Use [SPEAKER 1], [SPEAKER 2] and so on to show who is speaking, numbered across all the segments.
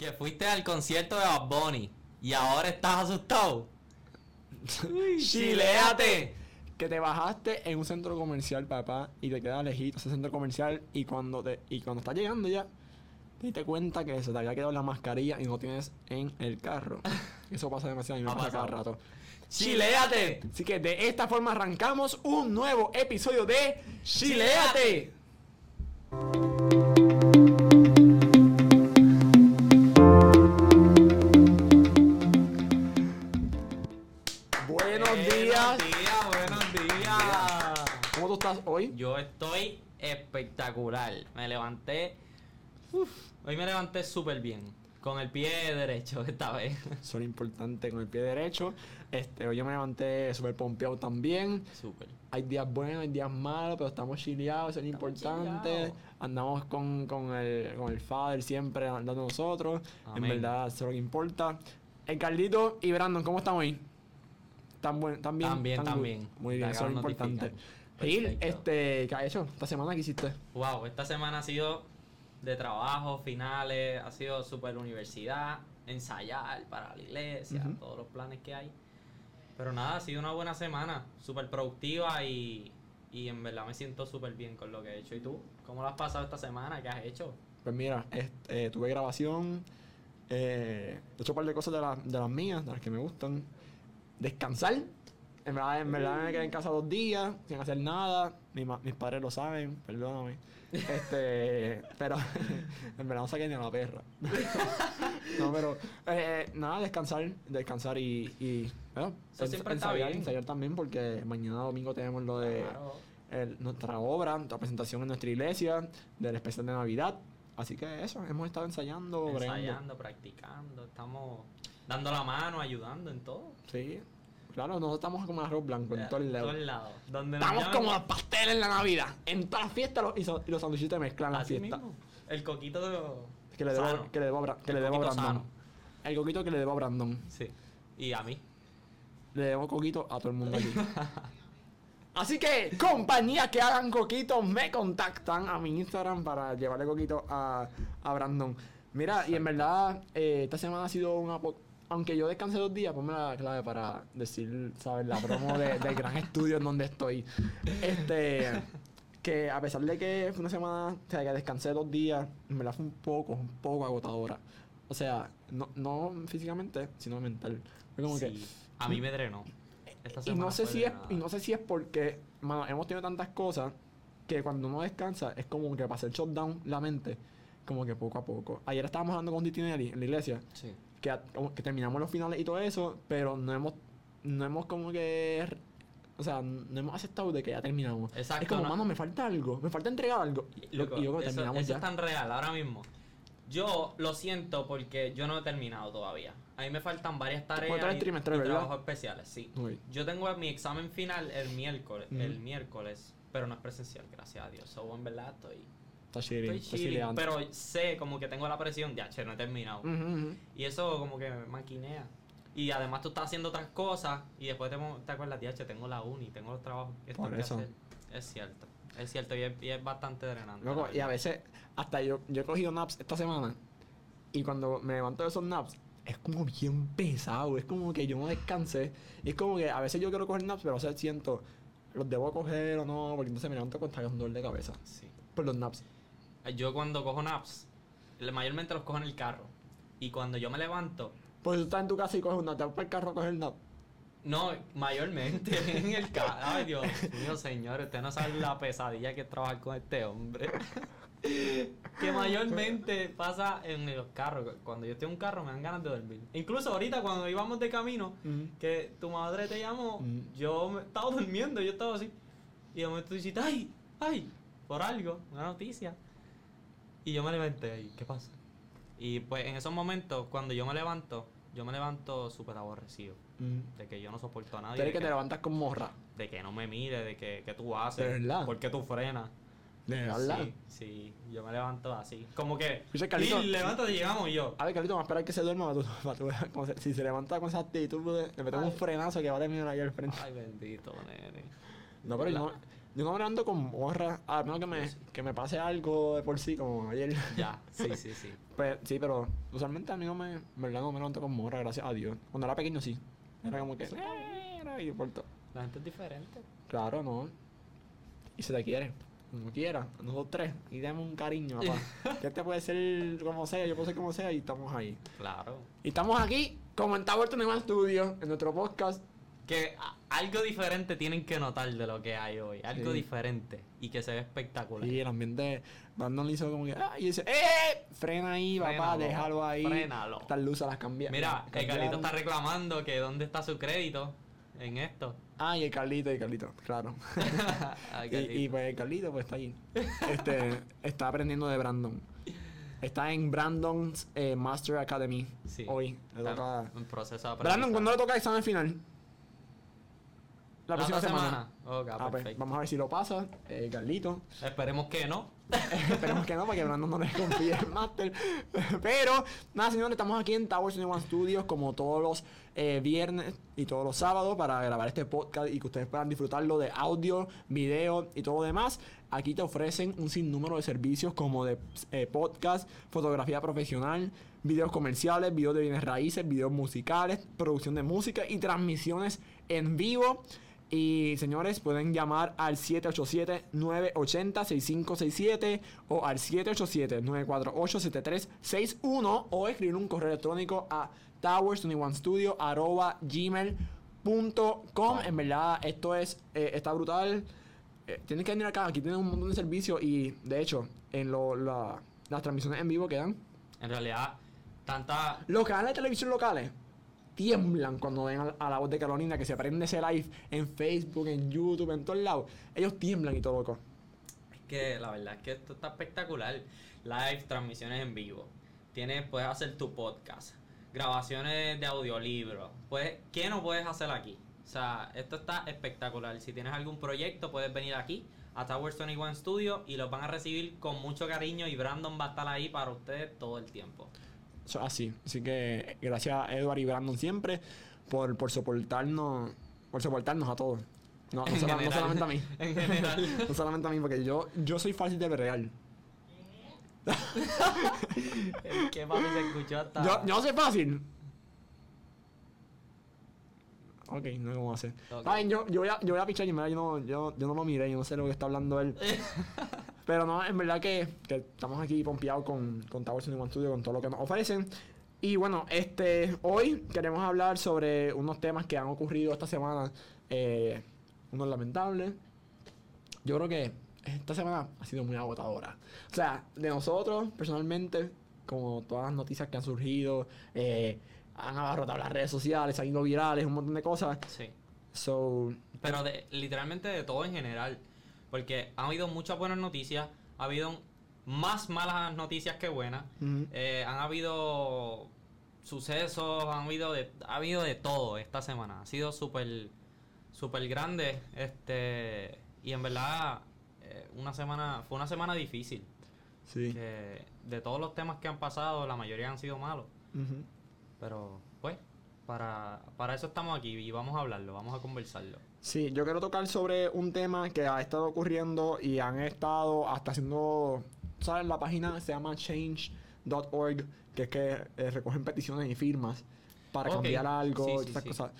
[SPEAKER 1] Que fuiste al concierto de Bad Bunny y ahora estás asustado. ¡Chileate!
[SPEAKER 2] Que te bajaste en un centro comercial, papá, y te quedas lejito ese centro comercial y cuando te y cuando estás llegando ya te diste cuenta que se te había quedado la mascarilla y no tienes en el carro. Eso pasa demasiado y me pasa cada rato.
[SPEAKER 1] ¡Chileate!
[SPEAKER 2] Así que de esta forma arrancamos un nuevo episodio de Chileate. Estás hoy?
[SPEAKER 1] Yo estoy espectacular. Me levanté. uf, hoy me levanté súper bien. Con el pie derecho esta vez.
[SPEAKER 2] Son importantes con el pie derecho. Este, hoy yo me levanté súper pompeado también.
[SPEAKER 1] Súper.
[SPEAKER 2] Hay días buenos, hay días malos, pero estamos chileados, eso es
[SPEAKER 1] Estamos
[SPEAKER 2] importante.
[SPEAKER 1] chileados.
[SPEAKER 2] Andamos con, con, el, con el Father siempre andando nosotros. En verdad, eso es lo que importa. El Carlito y Brandon, ¿cómo están hoy? ¿Están, buen, ¿Están bien?
[SPEAKER 1] Tan bien,
[SPEAKER 2] ¿Están
[SPEAKER 1] tan
[SPEAKER 2] good?
[SPEAKER 1] bien.
[SPEAKER 2] Muy bien, eso es lo importante. Gil,
[SPEAKER 1] Perfecto.
[SPEAKER 2] este, ¿qué has hecho esta semana? ¿Qué hiciste?
[SPEAKER 1] Wow, esta semana ha sido de trabajo, finales, ha sido súper universidad, ensayar para la iglesia, todos los planes que hay. Pero nada, ha sido una buena semana, súper productiva y, y en verdad me siento súper bien con lo que he hecho. ¿Y tú? ¿Cómo lo has pasado esta semana? ¿Qué has hecho?
[SPEAKER 2] Pues mira, este, eh, tuve grabación, eh, he hecho un par de cosas de, la- de las mías, de las que me gustan. Descansar. En verdad, en verdad me quedé en casa dos días, sin hacer nada. Mi mis padres lo saben, perdóname. Este, pero en verdad no saqué ni a la perra. no, pero eh, nada, descansar, descansar y, y bueno,
[SPEAKER 1] Eso siempre está
[SPEAKER 2] ensayar,
[SPEAKER 1] bien.
[SPEAKER 2] ensayar también porque mañana domingo tenemos lo de
[SPEAKER 1] Claro.
[SPEAKER 2] el- nuestra obra, nuestra presentación en nuestra iglesia, del especial de Navidad. Así que eso, hemos estado ensayando, bregando.
[SPEAKER 1] Ensayando, practicando, estamos dando la mano, ayudando en todo.
[SPEAKER 2] Sí, claro, nosotros estamos como arroz blanco en
[SPEAKER 1] Eh,
[SPEAKER 2] todo el lado.
[SPEAKER 1] todos lados. Donde nos
[SPEAKER 2] Estamos como los pasteles en la Navidad. En todas las fiestas los, y, so- y los sándwiches te mezclan la
[SPEAKER 1] así
[SPEAKER 2] fiesta.
[SPEAKER 1] mismo. El coquito de...
[SPEAKER 2] Que le debo,
[SPEAKER 1] sano.
[SPEAKER 2] que le debo, a Bra- que
[SPEAKER 1] El
[SPEAKER 2] le debo a
[SPEAKER 1] coquito
[SPEAKER 2] Brandon.
[SPEAKER 1] sano.
[SPEAKER 2] El coquito que le debo a Brandon.
[SPEAKER 1] Sí. Y a mí.
[SPEAKER 2] Le debo coquito a todo el mundo aquí. Así que, compañías que hagan coquitos me contactan a mi Instagram para llevarle coquito a, a Brandon. Mira, y en verdad, eh, esta semana ha sido una... po- Aunque yo descansé dos días, ponme la clave para decir, ¿sabes? La promo de- del gran estudio en donde estoy. Este... Que a pesar de que fue una semana, o sea, que descansé dos días, en verdad fue un poco, un poco agotadora. O sea, no, no físicamente, sino mental. Fue como que...
[SPEAKER 1] A mí me drenó. Esta
[SPEAKER 2] Y
[SPEAKER 1] semana
[SPEAKER 2] no sé si es, y no sé si es porque, mano, hemos tenido tantas cosas que cuando uno descansa es como que pasa el shutdown la mente, como que poco a poco. Ayer estábamos hablando con Titinelli en la iglesia,
[SPEAKER 1] Sí.
[SPEAKER 2] Que, que terminamos los finales y todo eso, pero no hemos, no hemos como que, o sea, no hemos aceptado de que ya terminamos.
[SPEAKER 1] Exacto,
[SPEAKER 2] es como,
[SPEAKER 1] no-
[SPEAKER 2] mano, me falta algo, me falta entregar algo. Y,
[SPEAKER 1] Loco,
[SPEAKER 2] y
[SPEAKER 1] eso,
[SPEAKER 2] terminamos
[SPEAKER 1] eso
[SPEAKER 2] ya.
[SPEAKER 1] es tan real ahora mismo. Yo lo siento porque yo no he terminado todavía. A mí me faltan varias tareas y, y trabajos especiales, sí.
[SPEAKER 2] Ok.
[SPEAKER 1] Yo tengo mi examen final el miércoles, el miércoles, pero no es presencial, gracias a Dios. So, en verdad estoy,
[SPEAKER 2] Está chilling,
[SPEAKER 1] estoy chilling, pero sé como que tengo la presión, ya, che, no he terminado.
[SPEAKER 2] Ujú.
[SPEAKER 1] Y eso como que me maquinea. Y además tú estás haciendo otras cosas y después te, te acuerdas, ya, che, tengo la uni, tengo los trabajos que
[SPEAKER 2] Por eso.
[SPEAKER 1] Es cierto, es cierto y es, y es bastante drenante.
[SPEAKER 2] Loco, y a veces, hasta yo, yo he cogido naps esta semana. Y cuando me levanto de esos naps, es como bien pesado. Es como que yo no descansé. Y es como que a veces yo quiero coger naps, pero a veces siento, los debo coger o no, porque entonces me levanto con un dolor de cabeza.
[SPEAKER 1] Sí.
[SPEAKER 2] Por los naps.
[SPEAKER 1] Yo cuando cojo naps, mayormente los cojo en el carro. Y cuando yo me levanto,
[SPEAKER 2] Pues tú estás en tu casa y coges un nap, te vas para el carro a coger nap.
[SPEAKER 1] no, mayormente en el carro. Ay, Dios mío, señor, usted no sabe la pesadilla que es trabajar con este hombre. que mayormente pasa en los carros. Cuando yo estoy en un carro me dan ganas de dormir. Incluso ahorita cuando íbamos de camino, que tu madre te llamó, yo me estaba durmiendo, yo estaba así. Y de momento tú dices, ay, ay, por algo, una noticia. Y yo me levanté ahí, ¿qué pasa? Y pues en esos momentos, cuando yo me levanto, yo me levanto súper aborrecido.
[SPEAKER 2] Mm.
[SPEAKER 1] De que yo no soporto a nadie.
[SPEAKER 2] Tú eres que
[SPEAKER 1] que,
[SPEAKER 2] te levantas con morra.
[SPEAKER 1] de que no me mire, de que, que tú haces.
[SPEAKER 2] ¿De verdad?
[SPEAKER 1] ¿Por qué tú frenas?
[SPEAKER 2] De verdad.
[SPEAKER 1] Sí, sí, yo me levanto así. Como que,
[SPEAKER 2] Escucha, Carlito.
[SPEAKER 1] "Sí, levántate, llegamos y yo.
[SPEAKER 2] A ver, Carlito, vamos a esperar que se duerma para tú, para tú ver cómo se- si se levanta con esa actitud, pues, le metemos un frenazo que va a terminar ahí al frente.
[SPEAKER 1] Ay, bendito, nene.
[SPEAKER 2] No, pero yo no, Yo no me ando con morra, a menos que me, que me pase algo de por sí, como ayer.
[SPEAKER 1] Ya, sí, sí, sí.
[SPEAKER 2] Pues, sí, pero usualmente a mí no me, en verdad no me levanto con morra, gracias a Dios. Cuando era pequeño sí. Era como que, "Eh", era y por todo.
[SPEAKER 1] La gente es diferente.
[SPEAKER 2] Claro, no. Y se te quiere. Como quiera, nosotros tres. Y dame un cariño, papá. que este puede ser como sea, yo puedo ser como sea y estamos ahí.
[SPEAKER 1] Claro.
[SPEAKER 2] Y estamos aquí, como en 21 Studio, en nuestro podcast.
[SPEAKER 1] Que algo diferente tienen que notar de lo que hay hoy. Algo
[SPEAKER 2] Sí.
[SPEAKER 1] diferente. Y que se ve espectacular.
[SPEAKER 2] Y el ambiente, Brandon le hizo como que, ah, y dice, ¡eh! Frena ahí, papá, déjalo ahí.
[SPEAKER 1] frénalo.
[SPEAKER 2] Estas luces las cambian.
[SPEAKER 1] Mira, el. Carlito está reclamando que dónde está su crédito en esto.
[SPEAKER 2] Ah, y el Carlito, y el Carlito, claro. Y,
[SPEAKER 1] Carlito.
[SPEAKER 2] y pues el Carlito pues está ahí. Este, está aprendiendo de Brandon. Está en Brandon's eh, Master Academy.
[SPEAKER 1] Sí.
[SPEAKER 2] Hoy. Le toca...
[SPEAKER 1] en proceso de
[SPEAKER 2] Brandon. ¿cuándo le toca examen final? La próxima semana. Ah, pues, vamos a ver si lo pasa. Eh, Carlito.
[SPEAKER 1] Esperemos que no.
[SPEAKER 2] Esperemos que no, para que Brandon no le confíe el máster. Pero, nada, señores, estamos aquí en Towers 21 Studios como todos los eh, viernes y todos los sábados para grabar este podcast y que ustedes puedan disfrutarlo de audio, video y todo lo demás. Aquí te ofrecen un sinnúmero de servicios como de eh, podcast, fotografía profesional, videos comerciales, videos de bienes raíces, videos musicales, producción de música y transmisiones en vivo. Y señores, pueden llamar al 787-980-6567 o al 787-948-7361 o escribir un correo electrónico a towers21studio.gmail.com En verdad, esto es, eh, está brutal. Eh, tienes que venir acá, aquí tienen un montón de servicios y de hecho, en lo- la- las transmisiones en vivo quedan.
[SPEAKER 1] En realidad, tanta.
[SPEAKER 2] Los canales de televisión locales tiemblan cuando ven a, la voz de Carolina que se prende ese live en Facebook, en YouTube, en todos lados. Ellos tiemblan y todo loco.
[SPEAKER 1] Es que la verdad es que esto está espectacular. Live, transmisiones en vivo. Tienes, puedes hacer tu podcast. Grabaciones de audiolibros. Puedes, ¿Qué no puedes hacer aquí? O sea, esto está espectacular. Si tienes algún proyecto, puedes venir aquí a Towers 21 Studio y los van a recibir con mucho cariño y Brandon va a estar ahí para ustedes todo el tiempo.
[SPEAKER 2] Eso es así. Así que gracias a Edward y Brandon siempre por, por soportarnos por soportarnos a todos. No, no, sola- solamente a mí.
[SPEAKER 1] En general.
[SPEAKER 2] no solamente a mí, porque yo, yo soy fácil de real.
[SPEAKER 1] ¿Qué papi se escuchó hasta.?
[SPEAKER 2] Yo, yo soy fácil. Ok, no sé cómo hacer.
[SPEAKER 1] Ok.
[SPEAKER 2] Saben, yo, yo, voy a, yo voy a pichar y mira, yo no, yo, yo no lo miré, yo no sé lo que está hablando él. Pero no, en verdad que, que estamos aquí pompeados con, con Towers One Studio, con todo lo que nos ofrecen. Y bueno, este hoy queremos hablar sobre unos temas que han ocurrido esta semana. Eh, unos lamentables. Yo creo que esta semana ha sido muy agotadora. O sea, de nosotros, personalmente, como todas las noticias que han surgido, eh, han abarrotado las redes sociales, han ido virales, un montón de cosas.
[SPEAKER 1] Sí.
[SPEAKER 2] So,
[SPEAKER 1] Pero de, literalmente de todo en general. Porque han habido muchas buenas noticias, ha habido más malas noticias que buenas. Eh, han habido sucesos, han habido de, ha habido de todo esta semana. Ha sido súper súper grande. Este, y en verdad, eh, una semana, fue una semana difícil.
[SPEAKER 2] sí.
[SPEAKER 1] Que de todos los temas que han pasado, la mayoría han sido malos.
[SPEAKER 2] ujú.
[SPEAKER 1] Pero, pues, para, para eso estamos aquí y vamos a hablarlo, vamos a conversarlo.
[SPEAKER 2] Sí, yo quiero tocar sobre un tema que ha estado ocurriendo y han estado hasta haciendo, ¿sabes? La página se llama change.org, que es que eh, recogen peticiones y firmas para cambiar algo
[SPEAKER 1] sí,
[SPEAKER 2] esas
[SPEAKER 1] sí.
[SPEAKER 2] cosas.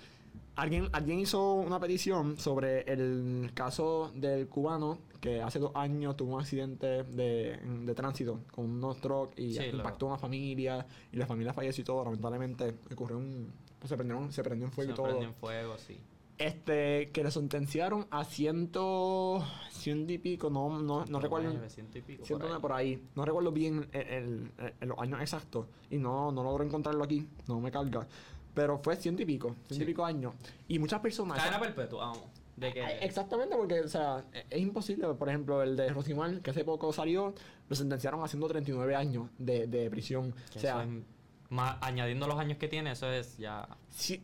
[SPEAKER 2] Alguien, alguien hizo una petición sobre el caso del cubano que hace dos años tuvo un accidente de, de tránsito con unos trucks y
[SPEAKER 1] Sí, lo-
[SPEAKER 2] impactó a una familia y la familia falleció y todo. Lamentablemente ocurrió un... pues se, prendieron, se prendió en fuego
[SPEAKER 1] Se
[SPEAKER 2] y todo.
[SPEAKER 1] prendió en fuego, sí.
[SPEAKER 2] Este, que le sentenciaron a ciento, ciento y pico, no, no, no recuerdo,
[SPEAKER 1] 900 y pico.
[SPEAKER 2] ciento
[SPEAKER 1] por ahí.
[SPEAKER 2] nueve por ahí, no recuerdo bien el, el- el- los años exactos y no, no logro encontrarlo aquí, no me carga, pero fue ciento y pico, ciento
[SPEAKER 1] Sí.
[SPEAKER 2] y pico años y muchas personas.
[SPEAKER 1] Cadena perpetua, vamos. De que,
[SPEAKER 2] Ah, Exactamente, porque, o sea, e- es imposible. Por ejemplo, el de Rosimar, que hace poco salió, lo sentenciaron a 139 años de, de prisión.
[SPEAKER 1] que
[SPEAKER 2] o sea,
[SPEAKER 1] es más, añadiendo los años que tiene, eso es ya...
[SPEAKER 2] ci-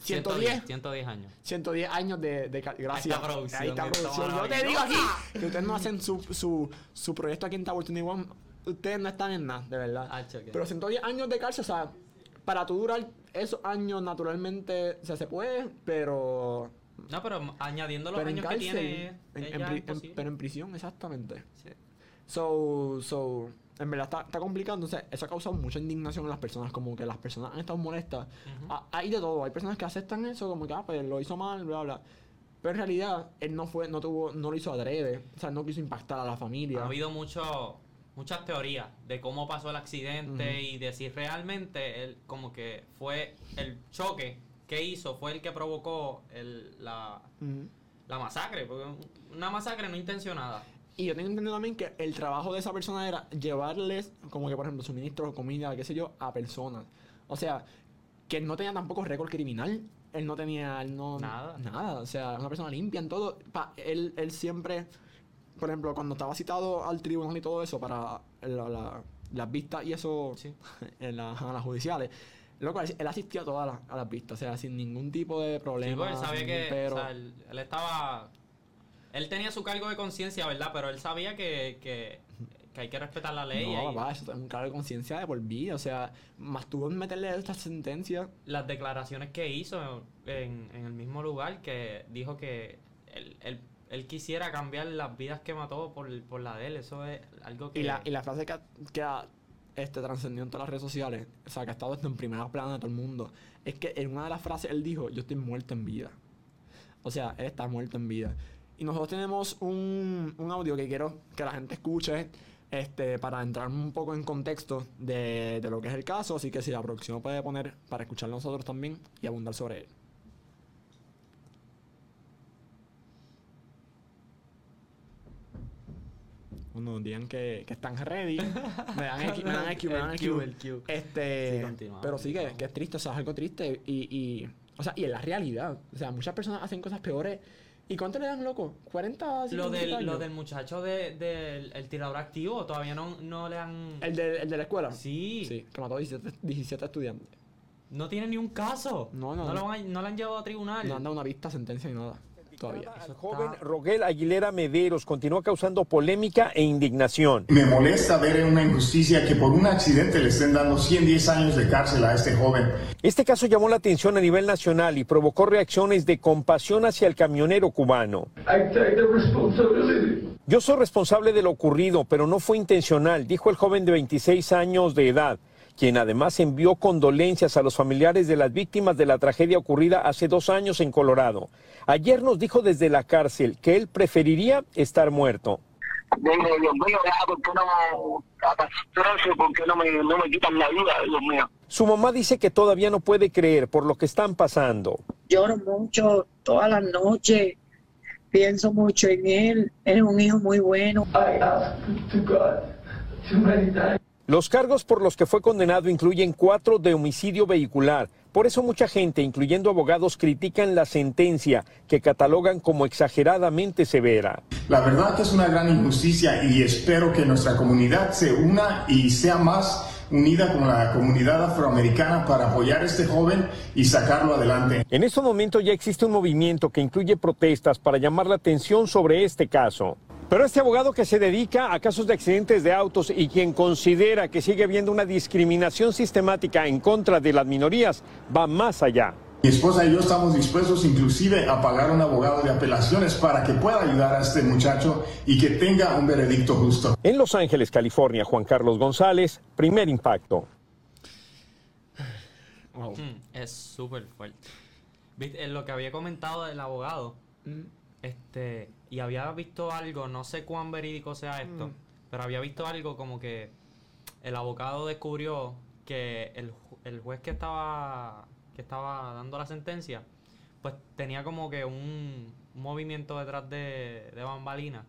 [SPEAKER 2] 110,
[SPEAKER 1] 110 años.
[SPEAKER 2] 110 años de, de gracias. Ahí está producción. Yo te digo aquí que ustedes no hacen su, su, su proyecto aquí en Tower 21. Ustedes no están en nada, de verdad.
[SPEAKER 1] Que-
[SPEAKER 2] Pero 110 años de cárcel, o sea, para tú durar esos años naturalmente, o sea, se puede, pero
[SPEAKER 1] No, pero añadiendo los
[SPEAKER 2] Pero
[SPEAKER 1] años que tiene.
[SPEAKER 2] en- en en- pero en prisión, exactamente.
[SPEAKER 1] Sí.
[SPEAKER 2] So, so, en verdad está, está complicado. Entonces, eso ha causado mucha indignación en las personas. Como que las personas han estado molestas. Hay de todo. Hay personas que aceptan eso, como que, ah, pues lo hizo mal, bla, bla. Pero en realidad, él no fue, no tuvo, no lo hizo adrede. O sea, no quiso impactar a la familia.
[SPEAKER 1] Ha habido mucho, muchas teorías de cómo pasó el accidente y de si realmente él, como que fue el choque que hizo, fue el que provocó el, la, la masacre. Porque una masacre no intencionada.
[SPEAKER 2] Y yo tengo entendido también que el trabajo de esa persona era llevarles, como que por ejemplo, suministros, comida, qué sé yo, a personas. O sea, que él no tenía tampoco récord criminal. Él no tenía, él no...
[SPEAKER 1] Nada.
[SPEAKER 2] Nada. O sea, una persona limpia en todo. Pa- él, él siempre, por ejemplo, cuando estaba citado al tribunal y todo eso para la- la- las vistas y eso
[SPEAKER 1] Sí.
[SPEAKER 2] en, la- en las judiciales, loco, él, él asistía a todas las, a las vistas. O sea, sin ningún tipo de
[SPEAKER 1] Sí,
[SPEAKER 2] problema.
[SPEAKER 1] porque él sabía que
[SPEAKER 2] pero.
[SPEAKER 1] o sea, él, él estaba... Él tenía su cargo de conciencia, ¿verdad? Pero él sabía que, que, que hay que respetar la ley.
[SPEAKER 2] No,
[SPEAKER 1] y
[SPEAKER 2] papá, eso es un cargo de conciencia de por vida. O sea, más tuvo en meterle esta sentencia.
[SPEAKER 1] las declaraciones que hizo en, en el mismo lugar, que dijo que él, él- él quisiera cambiar las vidas que mató por, por la de él. Eso es algo que...
[SPEAKER 2] Y la, y la frase que ha, que ha, este, trascendió en todas las redes sociales, o sea, que ha estado en primera plana de todo el mundo, es que en una de las frases él dijo, yo estoy muerto en vida. O sea, él está muerto en vida. Y nosotros tenemos un, un audio que quiero que la gente escuche este, para entrar un poco en contexto de, de lo que es el caso. Así que si la producción puede poner para escuchar nosotros también y abundar sobre él. Uno digan que, que están ready. Me dan X, me dan X, me dan
[SPEAKER 1] El
[SPEAKER 2] X.
[SPEAKER 1] Q, el Q.
[SPEAKER 2] Este,
[SPEAKER 1] Sí,
[SPEAKER 2] pero sí que, es triste, o sea, es algo triste. Y, y, o sea, y es la realidad. O sea, muchas personas hacen cosas peores. ¿Y cuánto le dan, loco? ¿40, 50
[SPEAKER 1] Lo del,
[SPEAKER 2] años?
[SPEAKER 1] lo del muchacho de- del el tirador activo, todavía no, no le han...
[SPEAKER 2] ¿El de, el de la escuela?
[SPEAKER 1] Sí,
[SPEAKER 2] Sí, que mató 17, 17 estudiantes.
[SPEAKER 1] no tiene ni un caso.
[SPEAKER 2] No, no,
[SPEAKER 1] No, lo
[SPEAKER 2] no.
[SPEAKER 1] van a- no le han llevado a tribunal.
[SPEAKER 2] No han dado una vista, sentencia ni nada. Todavía.
[SPEAKER 3] El joven Roguel Aguilera Mederos continúa causando polémica e indignación.
[SPEAKER 4] Me molesta ver una injusticia que por un accidente le estén dando 110 años de cárcel a este joven.
[SPEAKER 3] Este caso llamó la atención a nivel nacional y provocó reacciones de compasión hacia el camionero cubano.
[SPEAKER 5] I take the responsibility.
[SPEAKER 3] Yo soy responsable de lo ocurrido, pero no fue intencional, dijo el joven de 26 años de edad, quien además envió condolencias a los familiares de las víctimas de la tragedia ocurrida hace dos años en Colorado. Ayer nos dijo desde la cárcel que él preferiría estar muerto.
[SPEAKER 6] Digo, Dios mío, ya, ¿por qué no catástrofe? ¿Por qué no me, no me quitan la vida, Dios mío?
[SPEAKER 3] Su mamá dice que todavía no puede creer por lo que están pasando.
[SPEAKER 7] lloro mucho todas las noches, pienso mucho en él, es un hijo muy bueno.
[SPEAKER 5] I ask to God too many times.
[SPEAKER 3] Los cargos por los que fue condenado incluyen cuatro de homicidio vehicular. Por eso mucha gente, incluyendo abogados, critican la sentencia que catalogan como exageradamente severa.
[SPEAKER 4] La verdad que es una gran injusticia y espero que nuestra comunidad se una y sea más unida con la comunidad afroamericana para apoyar a este joven y sacarlo adelante.
[SPEAKER 3] En este momento ya existe un movimiento que incluye protestas para llamar la atención sobre este caso. Pero este abogado que se dedica a casos de accidentes de autos y quien considera que sigue habiendo una discriminación sistemática en contra de las minorías va más allá.
[SPEAKER 4] Mi esposa y yo estamos dispuestos inclusive a pagar un abogado de apelaciones para que pueda ayudar a este muchacho y que tenga un veredicto justo.
[SPEAKER 3] En Los Ángeles, California, Juan Carlos González, primer impacto.
[SPEAKER 2] Wow.
[SPEAKER 1] Mm, es súper fuerte. ¿Viste? En lo que había comentado del abogado,
[SPEAKER 2] Mm.
[SPEAKER 1] este, y había visto algo, no sé cuán verídico sea esto,
[SPEAKER 2] Mm.
[SPEAKER 1] pero había visto algo como que el abogado descubrió que el, el juez que estaba, que estaba dando la sentencia, pues tenía como que un, movimiento detrás de, de bambalina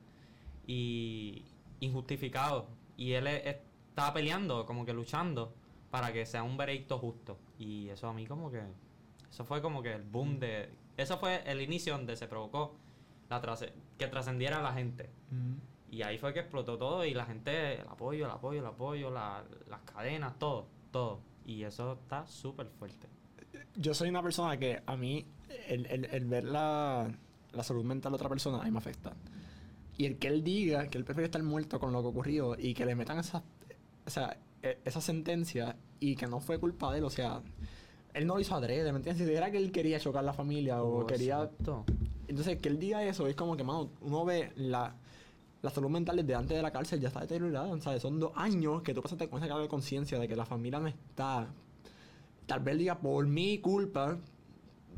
[SPEAKER 1] y injustificado. Y él e- estaba peleando, como que luchando para que sea un veredicto justo. Y eso a mí como que... Eso fue como que el boom de... Eso fue el inicio donde se provocó la que trascendiera a la gente. Y ahí fue que explotó todo y la gente, el apoyo, el apoyo, el apoyo, la- las cadenas, todo, todo. Y eso está súper fuerte.
[SPEAKER 2] Yo soy una persona que a mí, el, el- el ver la, la salud mental de otra persona, a mí me afecta. Y el que él diga que él prefiere estar muerto con lo que ocurrió y que le metan esa, o sea, e- esa sentencia y que no fue culpa de él, o sea, él no lo hizo adrede, ¿me entiendes? Si era que él quería chocar la familia o
[SPEAKER 1] Oh,
[SPEAKER 2] quería...
[SPEAKER 1] exacto.
[SPEAKER 2] Entonces, que él diga eso es como que, mano, uno ve la, la salud mental desde antes de la cárcel ya está deteriorada, ¿sabes? Son dos años que tú pasaste con esa carga de conciencia de que la familia no está. Tal vez diga por mi culpa,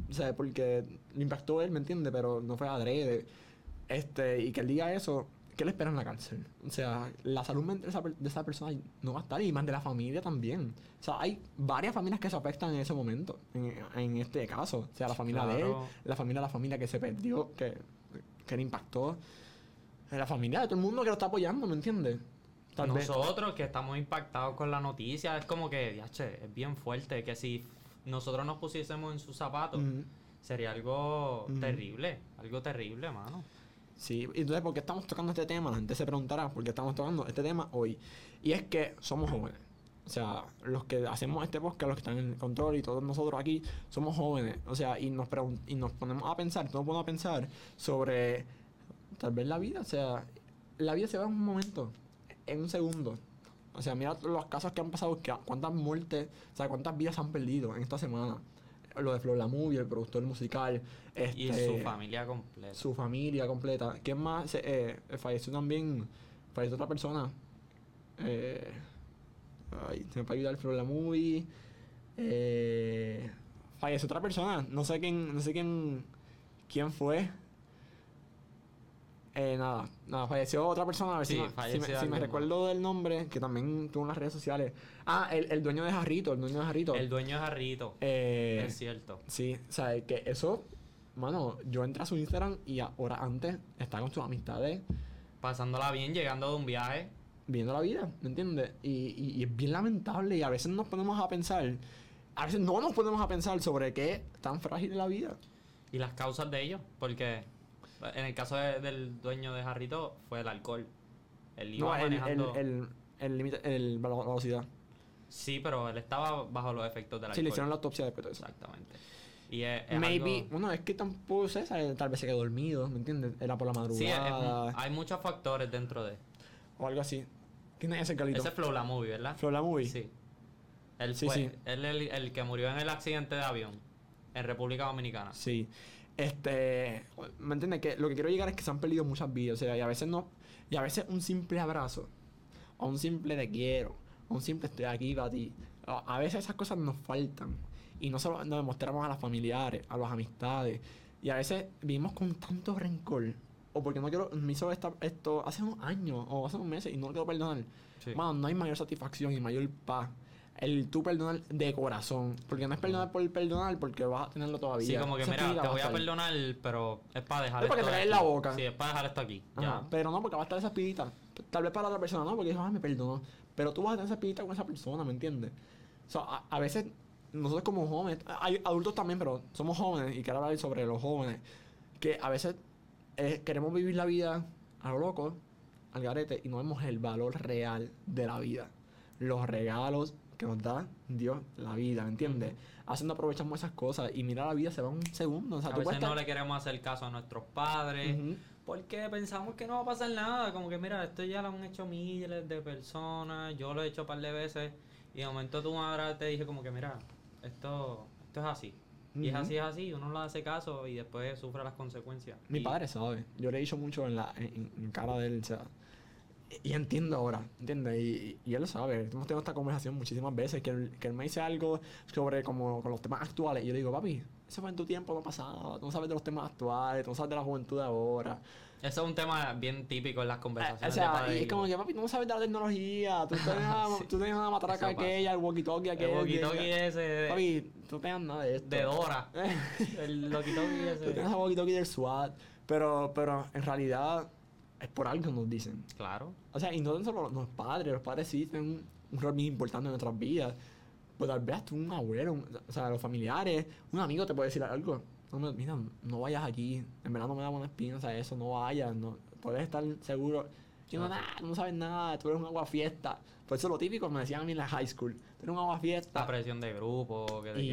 [SPEAKER 2] o sea, porque le impactó él, ¿me entiendes? Pero no fue adrede. Este, y que él diga eso, ¿qué le espera en la cárcel? O sea, la salud mental de esa, persona no va a estar y más de la familia también. O sea, hay varias familias que se afectan en ese momento, en, en este caso. O sea, la familia de él, la familia de la familia que se perdió, que, que le impactó. La familia de todo el mundo que lo está apoyando, ¿me entiendes? Tal vez-
[SPEAKER 1] Nosotros que estamos impactados con la noticia, es como que, yache, es bien fuerte, que si nosotros nos pusiésemos en sus zapatos, sería algo terrible, algo terrible, mano.
[SPEAKER 2] Sí, entonces, ¿por qué estamos tocando este tema? La gente se preguntará por qué estamos tocando este tema hoy. Y es que somos jóvenes. O sea, los que hacemos este podcast, los que están en el control y todos nosotros aquí, somos jóvenes. O sea, y nos, y nos ponemos a pensar, todos ponemos a pensar sobre tal vez la vida. O sea, la vida se va en un momento, en un segundo. O sea, mira los casos que han pasado, cuántas muertes, o sea, cuántas vidas se han perdido en esta semana. Lo de Flor la Movie, el productor musical.
[SPEAKER 1] Y
[SPEAKER 2] este,
[SPEAKER 1] su familia completa.
[SPEAKER 2] su familia completa. ¿Quién más? Eh, falleció también. Falleció otra persona. Eh, ay, se me puede ayudar Flor la Movie. Eh, falleció otra persona. No sé quién. No sé quién. ¿Quién fue? Eh, nada, nada, falleció otra persona. A ver si
[SPEAKER 1] Sí,
[SPEAKER 2] si, me,
[SPEAKER 1] falleció
[SPEAKER 2] si me
[SPEAKER 1] alguien más.
[SPEAKER 2] recuerdo del nombre, que también tuvo en las redes sociales. Ah, el, el dueño de Jarrito, el dueño de Jarrito.
[SPEAKER 1] El dueño es Jarrito,
[SPEAKER 2] Eh,
[SPEAKER 1] es cierto.
[SPEAKER 2] Sí, o sea, que eso, mano, yo entré a su Instagram y ahora antes estaba con sus amistades
[SPEAKER 1] Pasándola bien, llegando de un viaje.
[SPEAKER 2] viendo la vida, ¿me entiendes? Y, y- y es bien lamentable y a veces nos ponemos a pensar, a veces no nos ponemos a pensar sobre qué tan frágil es la vida.
[SPEAKER 1] Y las causas de ello, porque en el caso de- del dueño de Jarrito fue el alcohol. Él iba
[SPEAKER 2] No,
[SPEAKER 1] manejando.
[SPEAKER 2] el, el límite, el, la velocidad.
[SPEAKER 1] Sí, pero él estaba bajo los efectos del alcohol.
[SPEAKER 2] Sí, le hicieron la autopsia después de eso.
[SPEAKER 1] Exactamente. Y es, es
[SPEAKER 2] Maybe,
[SPEAKER 1] algo-
[SPEAKER 2] bueno, es que tampoco sé, tal vez se quedó dormido, ¿me entiendes? Era por la
[SPEAKER 1] Sí, es-
[SPEAKER 2] madrugada
[SPEAKER 1] hay muchos factores dentro de.
[SPEAKER 2] o algo así. ¿Quién es ese Carlito?
[SPEAKER 1] Ese es Flow la movie, ¿verdad?
[SPEAKER 2] Flow la Movie.
[SPEAKER 1] Sí. Él
[SPEAKER 2] Sí,
[SPEAKER 1] fue
[SPEAKER 2] sí.
[SPEAKER 1] él el, el que murió en el accidente de avión en República Dominicana.
[SPEAKER 2] Sí. Este, ¿me entiendes? Que lo que quiero llegar es que se han perdido muchas vidas, o sea, y a veces no, y a veces un simple abrazo, o un simple te quiero, o un simple estoy aquí para ti, a, veces esas cosas nos faltan, y no solo nos demostramos a los familiares, a las amistades, y a veces vivimos con tanto rencor, o porque no quiero, me hizo esta- esto hace unos años, o hace unos meses, y no lo quiero perdonar.
[SPEAKER 1] Sí.
[SPEAKER 2] Mano, no hay mayor satisfacción y mayor paz. El tú perdonar de corazón. Porque no es perdonar por perdonar, porque vas a tenerlo todavía.
[SPEAKER 1] Sí, como que
[SPEAKER 2] Esa
[SPEAKER 1] mira, te voy a perdonar, pero es para dejar
[SPEAKER 2] Es para que
[SPEAKER 1] esto
[SPEAKER 2] te
[SPEAKER 1] de
[SPEAKER 2] cae en la boca.
[SPEAKER 1] Sí, es para dejar esto aquí.
[SPEAKER 2] Ajá,
[SPEAKER 1] Ya.
[SPEAKER 2] Pero no, porque va a estar esa espinita. Tal vez para otra persona no, porque dijo, ah, me perdonó. Pero tú vas a tener esa espinita con esa persona, ¿me entiendes? O sea, a, a veces nosotros como jóvenes, hay adultos también, pero somos jóvenes y quiero hablar sobre los jóvenes, que a veces eh, queremos vivir la vida a lo loco, al garete, y no vemos el valor real de la vida. Los regalos que nos da Dios la vida, ¿me entiendes? Haciendo aprovechamos esas cosas y mira la vida se va un segundo. O sea,
[SPEAKER 1] A
[SPEAKER 2] tú
[SPEAKER 1] veces no le queremos hacer caso a nuestros padres. Porque pensamos que no va a pasar nada. Como que mira, esto ya lo han hecho miles de personas. Yo lo he hecho un par de veces. Y de momento tú ahora te dije como que mira, esto, esto es así. Y es así, es así. Uno no le hace caso y después sufre las consecuencias.
[SPEAKER 2] Mi
[SPEAKER 1] Y-
[SPEAKER 2] padre sabe. Yo le he dicho mucho en la en, en cara de él, o sea. Y entiendo ahora, ¿entiendes? Y, y él lo sabe. Hemos tenido esta conversación muchísimas veces que él, que él me dice algo sobre como con los temas actuales. Y yo le digo, papi, eso fue en tu tiempo no pasado. Tú no sabes de los temas actuales, tú no sabes de la juventud de ahora.
[SPEAKER 1] Eso es un tema bien típico en las
[SPEAKER 2] Eh,
[SPEAKER 1] conversaciones.
[SPEAKER 2] o sea,
[SPEAKER 1] de padre
[SPEAKER 2] y es como que, papi, tú no sabes de la tecnología. Tú una,
[SPEAKER 1] Sí.
[SPEAKER 2] tú tenías una matraca aquella, el walkie-talkie aquel.
[SPEAKER 1] el walkie-talkie ese de,
[SPEAKER 2] Papi, tú no tenías nada de esto.
[SPEAKER 1] de Dora. el walkie-talkie ese.
[SPEAKER 2] Tú tienes el walkie-talkie del SWAT. Pero, pero en realidad es por algo que nos dicen.
[SPEAKER 1] Claro.
[SPEAKER 2] O sea, y no solo los padres, los padres sí tienen un, un rol muy importante en nuestras vidas. Pues tal vez tú un abuelo, un- o sea, los familiares, un amigo te puede decir algo. No, mira, no vayas allí, en verdad no me da buena espina, o sea, eso, no vayas, no, puedes estar seguro. Y no, nada, no sabes nada, tú eres un agua fiesta. Pues eso es lo típico, me decían a mí en la high school. Tú eres un agua fiesta.
[SPEAKER 1] La presión de grupo que te
[SPEAKER 2] Y,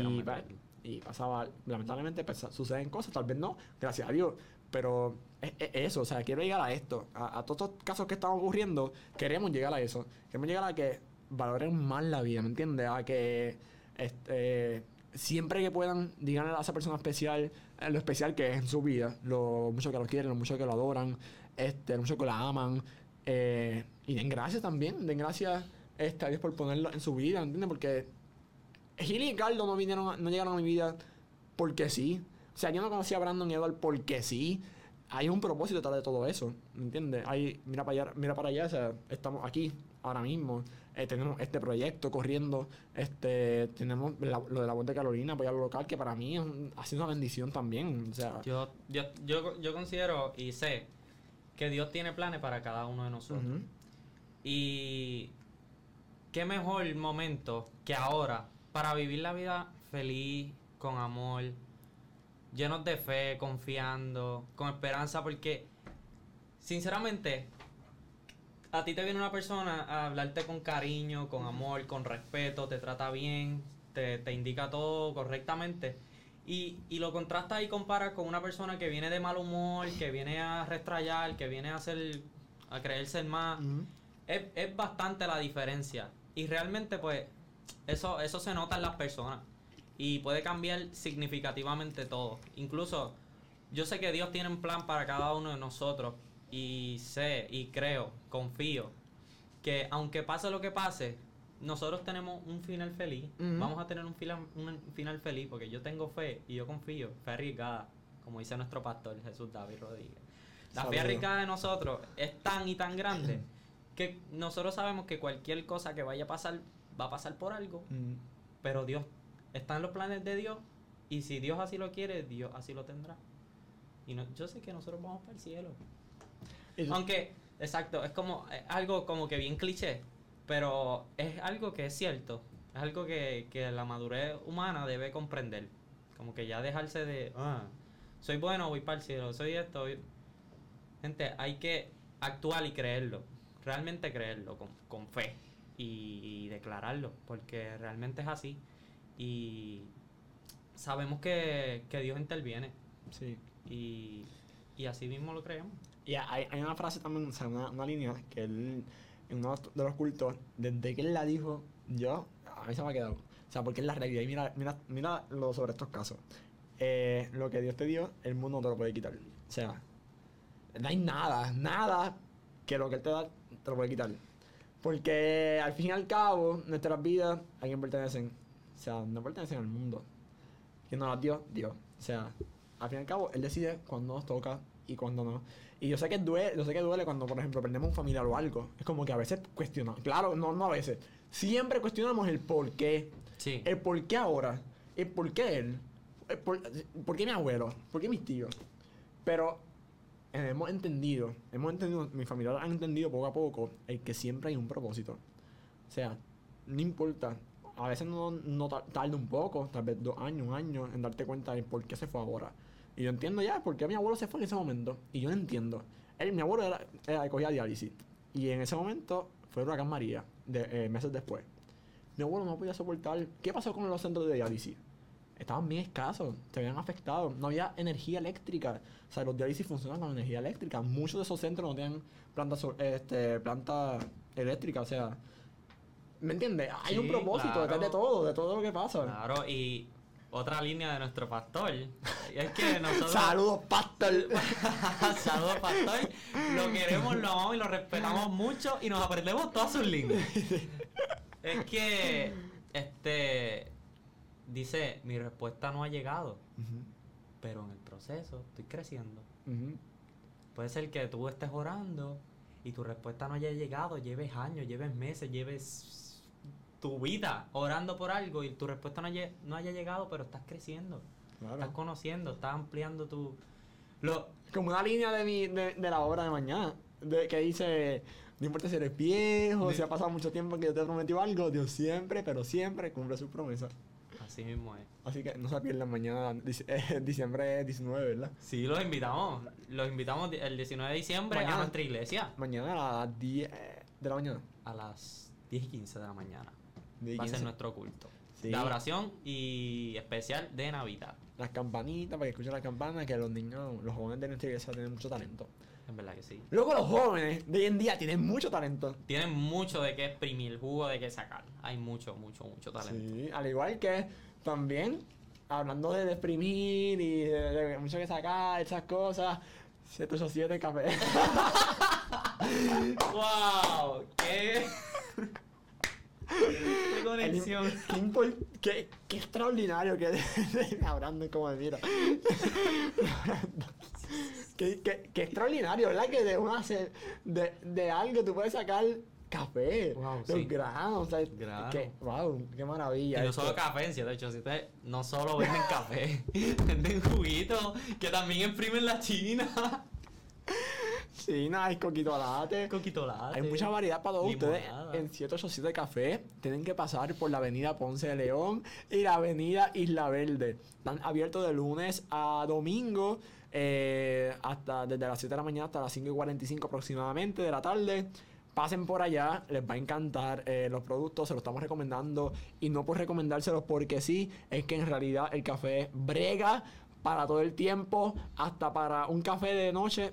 [SPEAKER 2] y pasaba, lamentablemente pues, suceden cosas, tal vez no, gracias a Dios. Pero es, es eso, o sea, quiero llegar a esto. A, todos estos casos que están ocurriendo, queremos llegar a eso. Queremos llegar a que valoren más la vida, ¿me entiendes? A que este, siempre que puedan, díganle a esa persona especial lo especial que es en su vida, lo mucho que lo quieren, lo mucho que lo adoran, este, lo mucho que la aman. eh, y den gracias también, den gracias este, a Dios por ponerlo en su vida, ¿entiendes? Porque Gil y Carlos no vinieron, no llegaron a mi vida porque sí. O sea, yo no conocía a Brandon Edward porque sí. Hay un propósito detrás de todo eso, ¿me entiendes? Hay, mira para allá, mira para allá, o sea, estamos aquí ahora mismo. eh, tenemos este proyecto corriendo, este, tenemos la- lo de la voz de Carolina, apoyar lo local, que para mí es un- ha sido una bendición también. O sea,
[SPEAKER 1] Yo, yo, yo, yo considero y sé que Dios tiene planes para cada uno de nosotros. Y qué mejor momento que ahora para vivir la vida feliz, con amor, llenos de fe, confiando, con esperanza, porque sinceramente a ti te viene una persona a hablarte con cariño, con amor, con respeto, te trata bien, te, te indica todo correctamente. Y, y lo contrastas y comparas con una persona que viene de mal humor, que viene a restrayar, que viene a hacer, a creerse el más es, es bastante la diferencia. Y realmente, pues, eso, eso se nota en las personas. Y puede cambiar significativamente todo. Incluso, yo sé que Dios tiene un plan para cada uno de nosotros. Y sé, y creo, confío, que aunque pase lo que pase, nosotros tenemos un final feliz. Vamos a tener un final, un final feliz porque yo tengo fe y yo confío. Fe arriesgada, como dice nuestro pastor Jesús David Rodríguez. La fe arriesgada de nosotros es tan y tan grande que nosotros sabemos que cualquier cosa que vaya a pasar va a pasar por algo, pero Dios está en los planes de Dios y si Dios así lo quiere, Dios así lo tendrá. Y no, yo sé que nosotros vamos para el cielo. Aunque, exacto, es como es algo como que bien cliché, pero es algo que es cierto. Es algo que, que la madurez humana debe comprender. Como que ya dejarse de, ah, soy bueno, voy para el cielo, soy esto. voy-". Gente, hay que actuar y creerlo. Realmente creerlo, con, con fe. Y, y declararlo, porque realmente es así. Y sabemos que, que Dios interviene.
[SPEAKER 2] sí.
[SPEAKER 1] Y, y así mismo lo creemos.
[SPEAKER 2] Y hay, hay una frase también, o sea, una, una línea que él, en uno de los cultos, desde que él la dijo, yo, a mí se me ha quedado. O sea, porque es la realidad. Y mira, mira, mira lo sobre estos casos. Eh, lo que Dios te dio, el mundo no te lo puede quitar. O sea, no hay nada, nada que lo que Él te da te lo puede quitar. Porque al fin y al cabo, nuestras vidas, ¿a quién pertenecen? O sea, no pertenecen al mundo. Quien nos las dio, Dios. O sea, al fin y al cabo, Él decide cuándo nos toca y cuándo no. Y yo sé que duele, yo sé que duele cuando, por ejemplo, perdemos un familiar o algo. Es como que a veces cuestionamos. Claro, no, no a veces. Siempre cuestionamos el por qué.
[SPEAKER 1] Sí.
[SPEAKER 2] El por qué ahora. El por qué él. El por, por qué mi abuelo. ¿Por qué mis tíos? Pero eh, hemos entendido, hemos entendido, mi familia han entendido poco a poco el que siempre hay un propósito. O sea, no importa. A veces no, no ta- tarda un poco, tal vez dos años, un año, en darte cuenta de por qué se fue ahora. Y yo entiendo ya por qué mi abuelo se fue en ese momento. Y yo no entiendo. Él, mi abuelo era, cogía diálisis. Y en ese momento fue huracán María, eh, meses después. Mi abuelo no podía soportar. ¿Qué pasó con los centros de diálisis? Estaban bien escasos, se habían afectado. No había energía eléctrica. O sea, los diálisis funcionan con energía eléctrica. Muchos de esos centros no tienen planta, este, planta eléctrica. O sea, ¿me entiendes? Hay
[SPEAKER 1] Sí,
[SPEAKER 2] un propósito
[SPEAKER 1] claro.
[SPEAKER 2] detrás de todo, de todo lo que pasa.
[SPEAKER 1] Claro, y otra línea de nuestro pastor es que nosotros.
[SPEAKER 2] Saludos, pastor.
[SPEAKER 1] Saludos, pastor. Lo queremos, lo amamos y lo respetamos mucho y nos aprendemos todas sus líneas. es que, este. Dice: Mi respuesta no ha llegado, pero en el proceso estoy creciendo. Puede ser que tú estés orando y tu respuesta no haya llegado, lleves años, lleves meses, lleves tu vida orando por algo y tu respuesta no haya, no haya llegado, pero estás creciendo, estás conociendo, estás ampliando tu... Lo,
[SPEAKER 2] Como una línea de, mi, de, de la obra de mañana, de, que dice, no importa si eres viejo,
[SPEAKER 1] De-
[SPEAKER 2] si ha pasado mucho tiempo que yo te prometió algo, Dios siempre, pero siempre cumple su promesa.
[SPEAKER 1] Así mismo es.
[SPEAKER 2] Así que no se pierdan mañana, eh, diciembre 19, ¿verdad?
[SPEAKER 1] Sí, los invitamos. Los invitamos el 19 de diciembre
[SPEAKER 2] Mañana.
[SPEAKER 1] a nuestra iglesia
[SPEAKER 2] Mañana a las 10 de la mañana.
[SPEAKER 1] a las 10 y 15 de la mañana.
[SPEAKER 2] 10 y
[SPEAKER 1] Va a ser
[SPEAKER 2] 15.
[SPEAKER 1] nuestro culto.
[SPEAKER 2] Sí.
[SPEAKER 1] De oración y especial de Navidad.
[SPEAKER 2] Las campanitas, para que escuchen las campanas, que los niños, los jóvenes de nuestra iglesia tienen mucho talento.
[SPEAKER 1] En verdad que sí.
[SPEAKER 2] Luego los jóvenes de hoy en día tienen mucho talento.
[SPEAKER 1] Tienen mucho de qué exprimir, jugo de qué sacar. Hay mucho, mucho, mucho talento.
[SPEAKER 2] Sí, al igual que también, hablando de exprimir y de, de mucho que sacar, esas cosas, 787 café.
[SPEAKER 1] ¡Wow! ¡Qué! ¡Qué conexión!
[SPEAKER 2] Qué, qué- qué extraordinario que Brandon como me mira. Qué, qué- qué extraordinario, ¿verdad? Que de una de, de algo tú puedes sacar café,
[SPEAKER 1] Wow,
[SPEAKER 2] los
[SPEAKER 1] sí.
[SPEAKER 2] granos, o sea, que- wow, qué
[SPEAKER 1] Y
[SPEAKER 2] maravilla.
[SPEAKER 1] no
[SPEAKER 2] esto.
[SPEAKER 1] solo café, en 787 no solo venden café, venden juguitos que también exprimen la china.
[SPEAKER 2] Sí, nada, hay coquito latte.
[SPEAKER 1] Coquito latte.
[SPEAKER 2] Hay mucha variedad para todos ustedes. En 787 Café tienen que pasar por la avenida Ponce de León y la avenida Isla Verde. Están abiertos de lunes a domingo, eh, hasta desde las 7 de la mañana hasta las 5 y 45 aproximadamente de la tarde. Pasen por allá, les va a encantar eh, los productos, se los estamos recomendando. Y no por recomendárselos porque sí, es que en realidad el café brega para todo el tiempo, hasta para un café de noche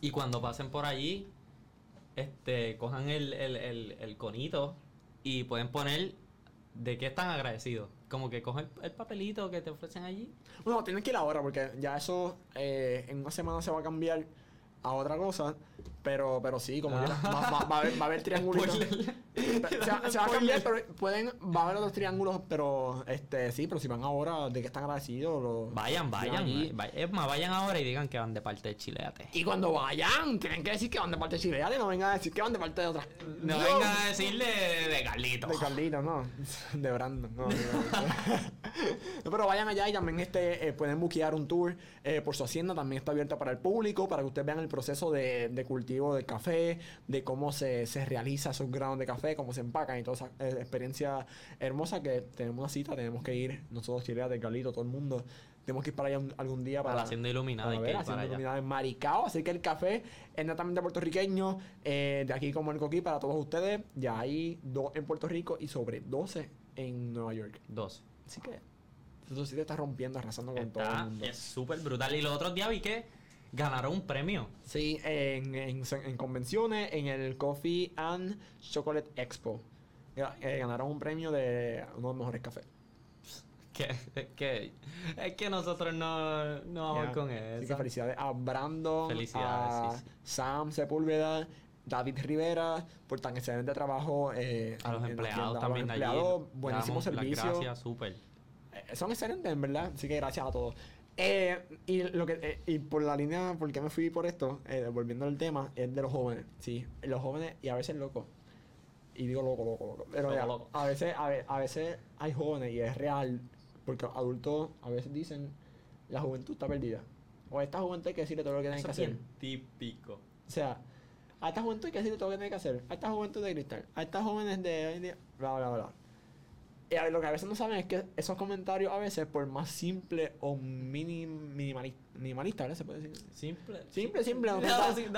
[SPEAKER 1] Y cuando pasen por allí, este, cojan el, el, el, el conito y pueden poner de qué están agradecidos. Como que cogen el, el papelito que te ofrecen allí.
[SPEAKER 2] Bueno, tienes que ir ahora porque ya eso eh, en una semana se va a cambiar a otra cosa. Pero, pero sí, como
[SPEAKER 1] Ah.
[SPEAKER 2] quiera, va, va- va a haber, va a haber triangulitos. Se, va, se va a cambiar, pero pueden, va a haber otros triángulos, pero este sí, pero si van ahora, de que están agradecidos. lo-
[SPEAKER 1] Vayan, vayan. vay- Es más, vayan ahora y digan que van de parte de Chileate.
[SPEAKER 2] Y cuando vayan, tienen que decir que van de parte de Chile, no vengan a decir que van de parte de otra.
[SPEAKER 1] No vengan a decirle de Carlito.
[SPEAKER 2] De Carlito, no. De Brandon, no. no, no. No, pero vayan allá y también este, eh, pueden buquear un tour eh, por su hacienda. También está abierta para el público, para que ustedes vean el proceso de, de cultivo del café, de cómo se, se realiza esos granos de café, cómo se empacan y toda esa eh, experiencia hermosa que tenemos una cita, tenemos que ir nosotros, Chile, de Carlito, todo el mundo. Tenemos que ir para allá un- algún día
[SPEAKER 1] Para
[SPEAKER 2] para,
[SPEAKER 1] la Hacienda Iluminada,
[SPEAKER 2] para ver, Hacienda. Iluminada en Maricao. Así que el café es netamente puertorriqueño, eh, de aquí como el coquí para todos ustedes. Ya hay dos en Puerto Rico y sobre 12 en Nueva York.
[SPEAKER 1] 12.
[SPEAKER 2] Así que eso sí te está rompiendo, arrasando con todo el mundo.
[SPEAKER 1] es súper brutal. Y los otros días vi que ganaron un premio.
[SPEAKER 2] Sí, en, en, en convenciones, en el Coffee and Chocolate Expo. Eh, ganaron un premio de uno de los mejores cafés.
[SPEAKER 1] Que, es que, es que nosotros no, no vamos con
[SPEAKER 2] Así que
[SPEAKER 1] eso.
[SPEAKER 2] felicidades a Brandon,
[SPEAKER 1] Felicidades,
[SPEAKER 2] a
[SPEAKER 1] sí, sí.
[SPEAKER 2] Sam Sepúlveda, David Rivera, por tan excelente trabajo. eh,
[SPEAKER 1] A los empleados también
[SPEAKER 2] A
[SPEAKER 1] de
[SPEAKER 2] los
[SPEAKER 1] allí.
[SPEAKER 2] empleados, buenísimo
[SPEAKER 1] Damos las
[SPEAKER 2] servicio.
[SPEAKER 1] Gracias, súper.
[SPEAKER 2] Eh, son excelentes, en verdad. Así que gracias a todos. Eh, y lo que eh, y por la línea, por qué me fui por esto, eh, volviendo al tema, es de los jóvenes. Sí, los jóvenes y a veces locos. Y digo loco, loco, loco. Pero
[SPEAKER 1] Loco,
[SPEAKER 2] ya,
[SPEAKER 1] loco.
[SPEAKER 2] A, veces, a, ve- a veces hay jóvenes y es real, porque adultos a veces dicen, la juventud está perdida. O a esta juventud hay que decirle todo lo que tienen que hacer.
[SPEAKER 1] típico.
[SPEAKER 2] O sea, a esta juventud hay que decirle todo lo que tiene que hacer. A esta juventud de cristal. A estas jóvenes de bla, bla, bla. Lo que a veces no saben es que esos comentarios a veces, por más simple o mini, minimali- minimalista, ¿verdad? Se puede decir.
[SPEAKER 1] Simple.
[SPEAKER 2] Simple, simple.
[SPEAKER 1] Simple.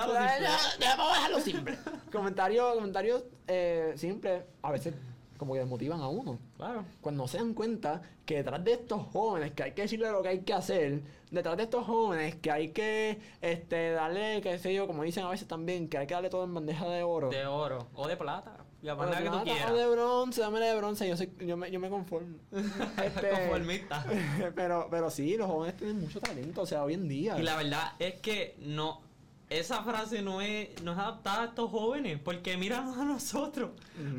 [SPEAKER 2] dejarlo simple. comentarios, comentarios eh, simples, a veces como que desmotivan a uno.
[SPEAKER 1] Claro.
[SPEAKER 2] Cuando se dan cuenta que detrás de estos jóvenes que hay que decirle lo que hay que hacer, detrás de estos jóvenes que hay que este, darle, qué sé yo, como dicen a veces también, que hay que darle todo en bandeja de oro.
[SPEAKER 1] De oro. O de plata. La manera que tú quieras.
[SPEAKER 2] o de bronce, dame de bronce, yo, soy- yo, me, yo me conformo. Este,
[SPEAKER 1] Conformista.
[SPEAKER 2] pero, pero sí, los jóvenes tienen mucho talento, o sea, hoy en día.
[SPEAKER 1] Y la verdad es que no. Esa frase no es, no es adaptada a estos jóvenes. Porque míranos a nosotros.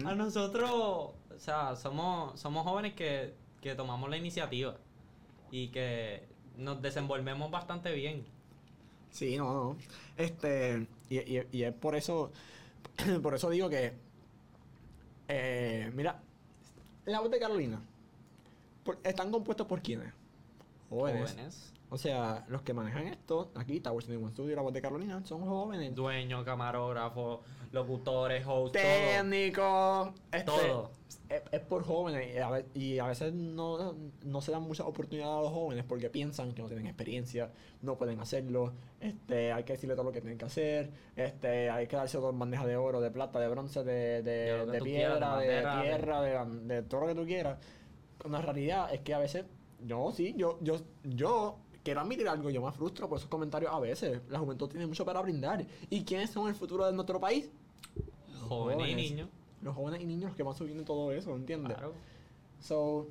[SPEAKER 1] A nosotros. O sea, somos, somos jóvenes que, que tomamos la iniciativa. Y que nos desenvolvemos bastante bien.
[SPEAKER 2] Sí, no, no. Este, y, y- y es por eso, por eso digo que, eh, mira, la voz de Carolina, están compuestos por quiénes? Jóvenes. O sea, los que manejan esto, aquí, Towers One Studio la voz de Carolina, son jóvenes.
[SPEAKER 1] Dueños, camarógrafos, locutores, hosts.
[SPEAKER 2] Técnicos, este,
[SPEAKER 1] Todo.
[SPEAKER 2] Es, es por jóvenes y a, ve- y a veces no, no se dan muchas oportunidades a los jóvenes porque piensan que no tienen experiencia, no pueden hacerlo, este, hay que decirle todo lo que tienen que hacer, este, hay que darse todo en bandeja de oro, de plata, de bronce, de, de,
[SPEAKER 1] quieras,
[SPEAKER 2] piedra, de- tierra, de, de todo lo que tú quieras. La realidad es que a veces, yo sí, yo, yo, yo quiero admitir algo, yo me frustro por esos comentarios a veces. La juventud tiene mucho para brindar. ¿Y quiénes son el futuro de nuestro país?
[SPEAKER 1] Jóvenes y niños.
[SPEAKER 2] Los jóvenes y niños los que van subiendo todo eso, ¿entiendes?
[SPEAKER 1] Claro.
[SPEAKER 2] So,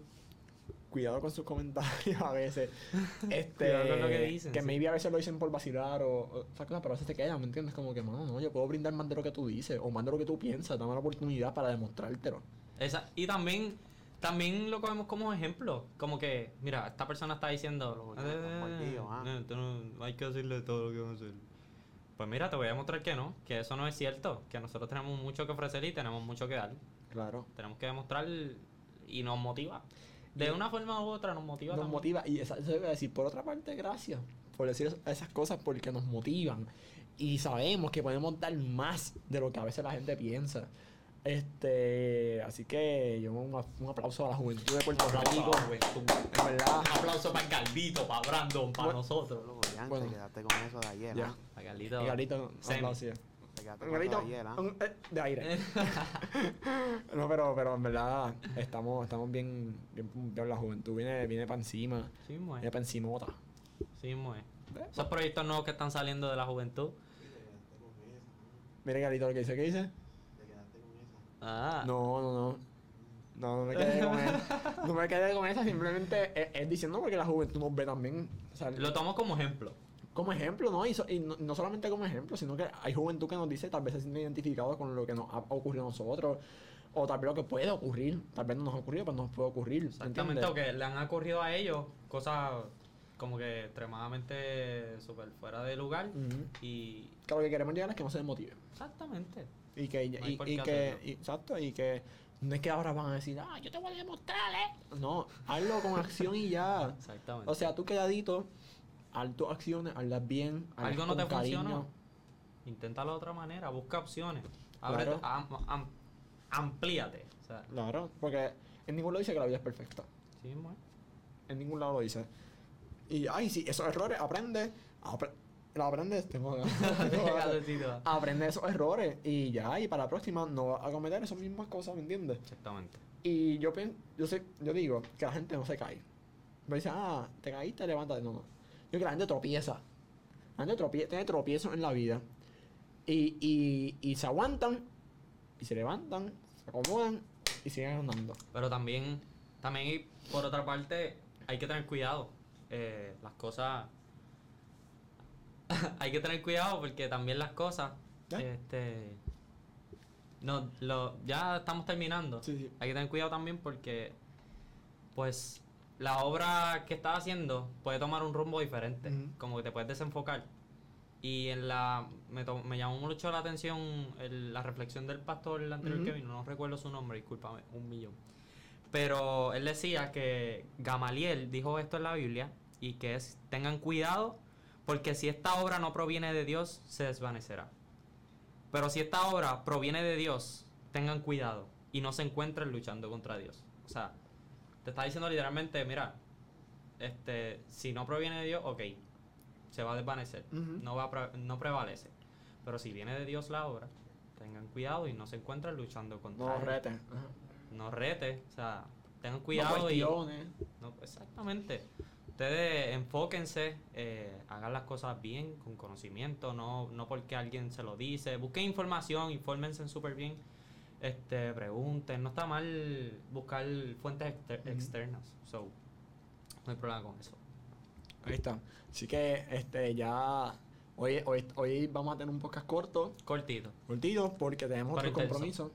[SPEAKER 2] cuidado con sus comentarios a veces. Este,
[SPEAKER 1] Cuidado con lo que dicen,
[SPEAKER 2] Que
[SPEAKER 1] sí.
[SPEAKER 2] maybe a veces lo dicen por vacilar o, o esas cosas, pero a veces te quedan, ¿me entiendes? Como que, mano, no, yo puedo brindar más de lo que tú dices o más de lo que tú piensas. Dame la oportunidad para demostrártelo.
[SPEAKER 1] Esa, y también, también lo cogemos como ejemplo. Como que, mira, esta persona está diciendo.
[SPEAKER 8] Oye,
[SPEAKER 1] "Eh,
[SPEAKER 8] ah".
[SPEAKER 1] no, tú no- no hay que decirle todo lo que vamos a hacer. Pues mira, te voy a demostrar que no, que eso no es cierto, que nosotros tenemos mucho que ofrecer y tenemos mucho que dar.
[SPEAKER 2] Claro.
[SPEAKER 1] Tenemos que demostrar y nos motiva. De una forma u otra nos motiva.
[SPEAKER 2] Nos
[SPEAKER 1] también.
[SPEAKER 2] motiva. Y eso iba a decir, por otra parte, gracias por decir es- esas cosas porque nos motivan. Y sabemos que podemos dar más de lo que a veces la gente piensa. Este, así que yo un, un aplauso a la juventud de Puerto Rico. En verdad.
[SPEAKER 1] Un aplauso para Galdito, para Brandon, para
[SPEAKER 2] Bueno.
[SPEAKER 1] nosotros.
[SPEAKER 8] Loco, ya,
[SPEAKER 2] Bueno.
[SPEAKER 8] te quedaste con eso de ayer,
[SPEAKER 2] Ya.
[SPEAKER 1] Para Galdito.
[SPEAKER 2] Y Garito, un Un
[SPEAKER 8] de ayer,
[SPEAKER 2] un- eh, de aire. no, pero, pero en verdad estamos, estamos bien, bien pompeados. La juventud viene, viene para encima.
[SPEAKER 1] Sí, es.
[SPEAKER 2] Viene para encimota.
[SPEAKER 1] Sí, es. Esos proyectos nuevos que están saliendo de la juventud.
[SPEAKER 2] Mire, Garito, lo que dice, ¿qué dice?
[SPEAKER 1] Ah.
[SPEAKER 2] No, no, no. No, no me quedé con esa. No me quedé con esa, simplemente es, es diciendo porque la juventud nos ve también. O sea,
[SPEAKER 1] Lo tomo como ejemplo.
[SPEAKER 2] como ejemplo, ¿no? Y, so- y no, no solamente como ejemplo, sino que hay juventud que nos dice, tal vez se sienten identificados con lo que nos ha ocurrido a nosotros. O tal vez lo que puede ocurrir. Tal vez no nos ha ocurrido, pero nos puede ocurrir.
[SPEAKER 1] Exactamente, o que le han ocurrido a ellos cosas como que extremadamente súper fuera de lugar. Y.
[SPEAKER 2] Que lo que queremos llegar es que no se desmotiven.
[SPEAKER 1] Exactamente.
[SPEAKER 2] Y que,
[SPEAKER 1] No
[SPEAKER 2] y, y que, y- exacto, y que no es que ahora van a decir, ah, yo te voy a demostrar, ¿eh? No, hazlo con acción y ya.
[SPEAKER 1] Exactamente.
[SPEAKER 2] O sea, tú calladito, haz tus acciones, hazlas bien, hazlas
[SPEAKER 1] algo no te
[SPEAKER 2] cariño.
[SPEAKER 1] funcionó. Inténtalo de otra manera, busca opciones. Ábrete,
[SPEAKER 2] Claro.
[SPEAKER 1] am- am- amplíate. O sea,
[SPEAKER 2] Claro, porque en ningún lado dice que la vida es perfecta.
[SPEAKER 1] sí, es.
[SPEAKER 2] En ningún lado lo dice. Y, ay, sí, esos errores, aprende. apre- lo aprendes,
[SPEAKER 1] Calentito.
[SPEAKER 2] Aprende esos errores y ya, y para la próxima no vas a cometer esas mismas cosas, ¿me entiendes?
[SPEAKER 1] Exactamente.
[SPEAKER 2] Y yo pienso, yo sé, yo digo que la gente no se cae. Me dice, ah, te caíste, levántate. No, no. Yo creo que la gente tropieza. La gente tropie- tiene tropiezos en la vida. Y, y, y se aguantan, y se levantan, se acomodan y siguen andando.
[SPEAKER 1] Pero también, también por otra parte, hay que tener cuidado. Eh, las cosas. hay que tener cuidado porque también las cosas.
[SPEAKER 2] ¿Ya?
[SPEAKER 1] Este. No, lo, ya estamos terminando.
[SPEAKER 2] Sí, sí.
[SPEAKER 1] Hay que tener cuidado también porque. Pues. La obra que estás haciendo puede tomar un rumbo diferente. Como que te puedes desenfocar. Y en la. Me, to- me llamó mucho la atención el- la reflexión del pastor anterior
[SPEAKER 2] Ujú.
[SPEAKER 1] que vino. No recuerdo su nombre, discúlpame, un millón. Pero él decía que Gamaliel dijo esto en la Biblia y que es tengan cuidado porque si esta obra no proviene de Dios se desvanecerá. Pero si esta obra proviene de Dios, tengan cuidado y no se encuentren luchando contra Dios. O sea, te está diciendo literalmente, mira, este, si no proviene de Dios, ok, se va a desvanecer, no va a no prevalece. Pero si viene de Dios la obra, tengan cuidado y no se encuentren luchando contra
[SPEAKER 2] No
[SPEAKER 1] él
[SPEAKER 2] rete. Ajá.
[SPEAKER 1] no rete, o sea, tengan
[SPEAKER 2] No
[SPEAKER 1] cuidado y
[SPEAKER 2] cuestiones.
[SPEAKER 1] no, exactamente. Ustedes enfóquense, eh, hagan las cosas bien, con conocimiento, no, no porque alguien se lo dice. Busquen información, infórmense súper bien. Este, pregunten, no está mal buscar fuentes exter- externas. So, no hay problema con eso.
[SPEAKER 2] Ahí está. Así que este ya hoy, hoy, hoy vamos a tener un podcast corto,
[SPEAKER 1] Cortito.
[SPEAKER 2] cortito, porque tenemos otro compromiso.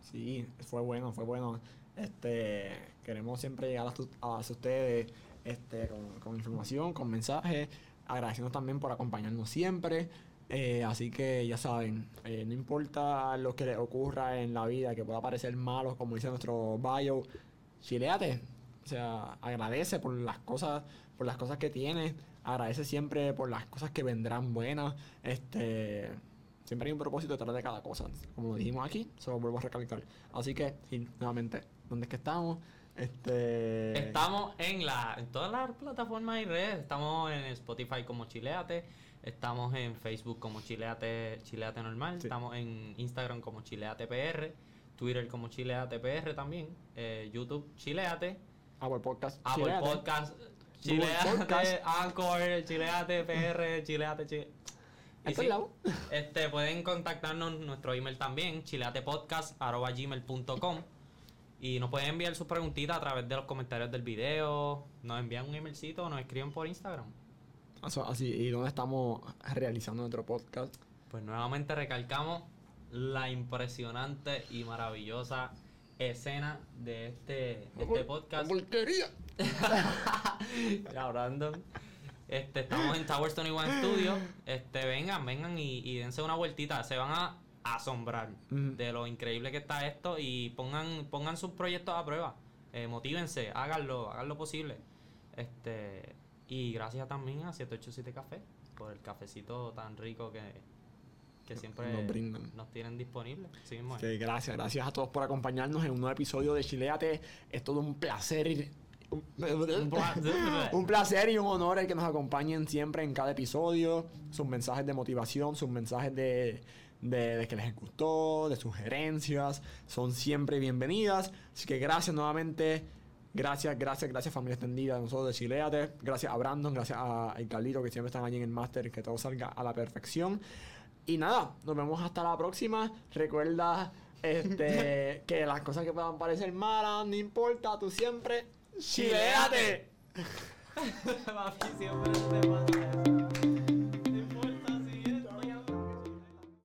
[SPEAKER 2] Sí, fue bueno, fue bueno. Este, queremos siempre llegar a, a ustedes este, con, con información, con mensajes, agradeciendo también por acompañarnos siempre. Eh, así que ya saben, eh, no importa lo que les ocurra en la vida, que pueda parecer malo, como dice nuestro bio, chileate. O sea, agradece por las cosas, por las cosas que tienes, agradece siempre por las cosas que vendrán buenas. Este, siempre hay un propósito detrás de cada cosa. Como lo dijimos aquí, se lo vuelvo a recalcar. Así que, sí, nuevamente, ¿dónde es que estamos? Este.
[SPEAKER 1] Estamos en la en todas las plataformas y redes. Estamos en Spotify como Chileate. Estamos en Facebook como Chileate, Chileate Normal.
[SPEAKER 2] Sí.
[SPEAKER 1] Estamos en Instagram como Chileate PR. Twitter como Chileate PR también. eh, YouTube Chileate.
[SPEAKER 2] Apple Podcast.
[SPEAKER 1] Apple
[SPEAKER 2] Chileate.
[SPEAKER 1] Podcast Chileate,
[SPEAKER 2] Podcast.
[SPEAKER 1] Anchor, Chileate, PR, Chileate, Chile. Y sí. Este, pueden contactarnos nuestro email también, chileatepodcast.gmail.com y nos pueden enviar sus preguntitas a través de los comentarios del video, nos envían un emailcito o nos escriben por Instagram.
[SPEAKER 2] Eso, así, ¿y dónde estamos realizando nuestro podcast?
[SPEAKER 1] Pues nuevamente recalcamos la impresionante y maravillosa escena de este, de este podcast.
[SPEAKER 2] Porquería.
[SPEAKER 1] Ya, Brandon. Este, estamos en Towers 21 Studio. Este, vengan, vengan y, y dense una vueltita. Se van a asombrar de lo increíble que está esto y pongan, pongan sus proyectos a prueba. Eh, motívense, háganlo, hagan lo posible. Este, y gracias también a 787 Café por el cafecito tan rico que, que siempre
[SPEAKER 2] Nos brindan.
[SPEAKER 1] nos tienen disponible. Sí.
[SPEAKER 2] Que gracias, gracias a todos por acompañarnos en un nuevo episodio de Chileate. Es todo un placer. Un, un placer y un honor el que nos acompañen siempre en cada episodio. Sus mensajes de motivación, sus mensajes de, de, de que les gustó, de sugerencias, son siempre bienvenidas. Así que gracias nuevamente. Gracias, gracias, gracias familia extendida de nosotros de Chileate. Gracias a Brandon, gracias a, a Carlito que siempre están allí en el máster, que todo salga a la perfección. Y nada, nos vemos hasta la próxima. Recuerda este, que las cosas que puedan parecer malas, no importa, tú siempre chileate.
[SPEAKER 1] Papi, siempre te.